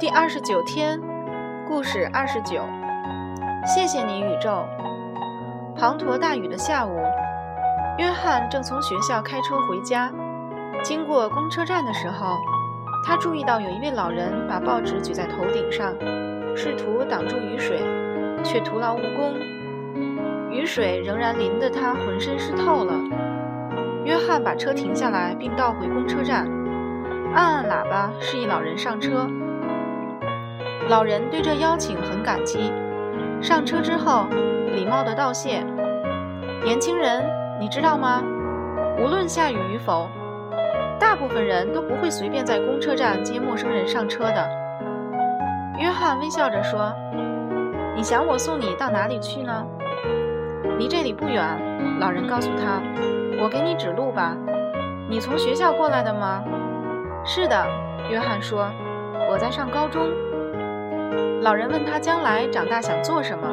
第二十九天，故事二十九。谢谢你，宇宙。滂沱大雨的下午，约翰正从学校开车回家。经过公车站的时候，他注意到有一位老人把报纸举在头顶上，试图挡住雨水，却徒劳无功。雨水仍然淋得他浑身湿透了。约翰把车停下来，并倒回公车站，按按喇叭，示意老人上车。老人对这邀请很感激，上车之后礼貌地道谢。年轻人，你知道吗？无论下雨与否，大部分人都不会随便在公车站接陌生人上车的。约翰微笑着说：“你想我送你到哪里去呢？”离这里不远。老人告诉他：“我给你指路吧。”你从学校过来的吗？是的，约翰说：“我在上高中。”老人问他将来长大想做什么，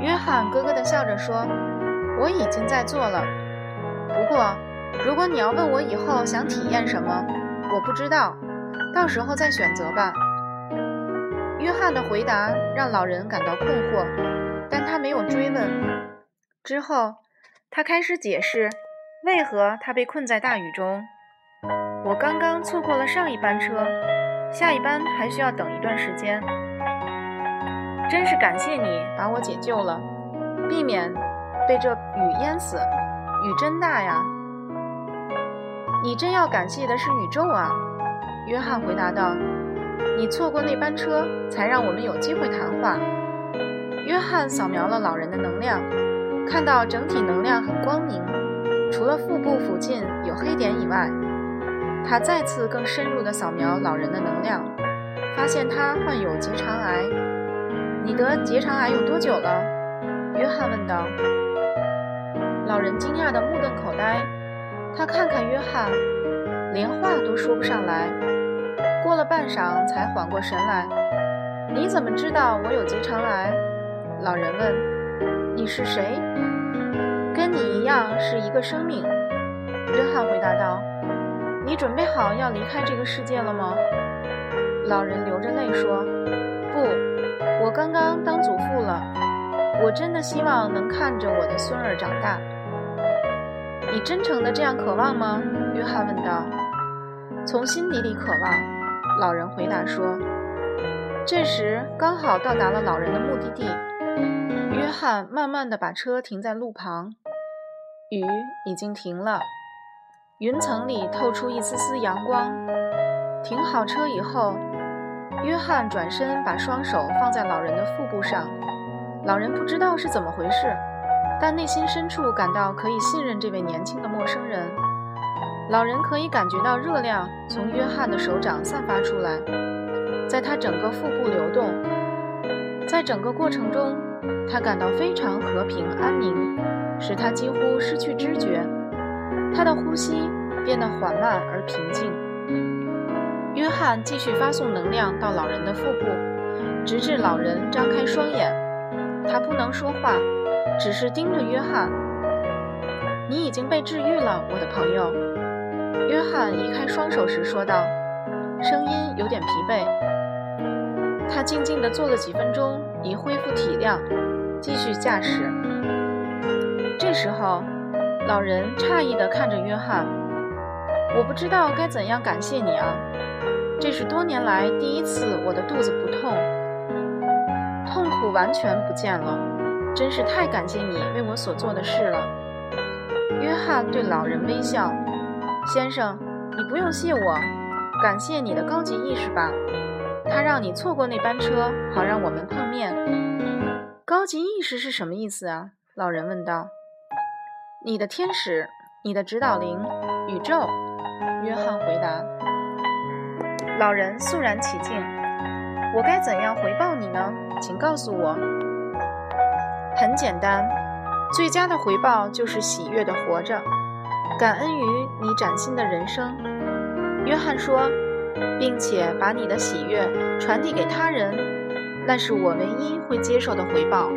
约翰咯咯地笑着说：“我已经在做了。不过，如果你要问我以后想体验什么，我不知道，到时候再选择吧。”约翰的回答让老人感到困惑，但他没有追问。之后，他开始解释为何他被困在大雨中。我刚刚错过了上一班车，下一班还需要等一段时间。真是感谢你把我解救了，避免被这雨淹死。雨真大呀！你真要感谢的是宇宙啊！约翰回答道：“你错过那班车，才让我们有机会谈话。”约翰扫描了老人的能量，看到整体能量很光明，除了腹部附近有黑点以外，他再次更深入地扫描老人的能量，发现他患有结肠癌。你得结肠癌有多久了？约翰问道。老人惊讶的目瞪口呆，他看看约翰，连话都说不上来。过了半晌，才缓过神来。你怎么知道我有结肠癌？老人问。你是谁？跟你一样是一个生命。约翰回答道。你准备好要离开这个世界了吗？老人流着泪说。不。我刚刚当祖父了，我真的希望能看着我的孙儿长大。你真诚的这样渴望吗？约翰问道。从心底里渴望，老人回答说。这时刚好到达了老人的目的地。约翰慢慢的把车停在路旁，雨已经停了，云层里透出一丝丝阳光。停好车以后。约翰转身，把双手放在老人的腹部上。老人不知道是怎么回事，但内心深处感到可以信任这位年轻的陌生人。老人可以感觉到热量从约翰的手掌散发出来，在他整个腹部流动。在整个过程中，他感到非常和平安宁，使他几乎失去知觉。他的呼吸变得缓慢而平静。约翰继续发送能量到老人的腹部，直至老人张开双眼。他不能说话，只是盯着约翰。你已经被治愈了，我的朋友。约翰移开双手时说道，声音有点疲惫。他静静地坐了几分钟，以恢复体量，继续驾驶。这时候，老人诧异地看着约翰：“我不知道该怎样感谢你啊。”这是多年来第一次，我的肚子不痛，痛苦完全不见了。真是太感谢你为我所做的事了。约翰对老人微笑：“先生，你不用谢我，感谢你的高级意识吧。他让你错过那班车，好让我们碰面。高级意识是什么意思啊？”老人问道。“你的天使，你的指导灵，宇宙。”约翰回答。老人肃然起敬，我该怎样回报你呢？请告诉我。很简单，最佳的回报就是喜悦的活着，感恩于你崭新的人生。约翰说，并且把你的喜悦传递给他人，那是我唯一会接受的回报。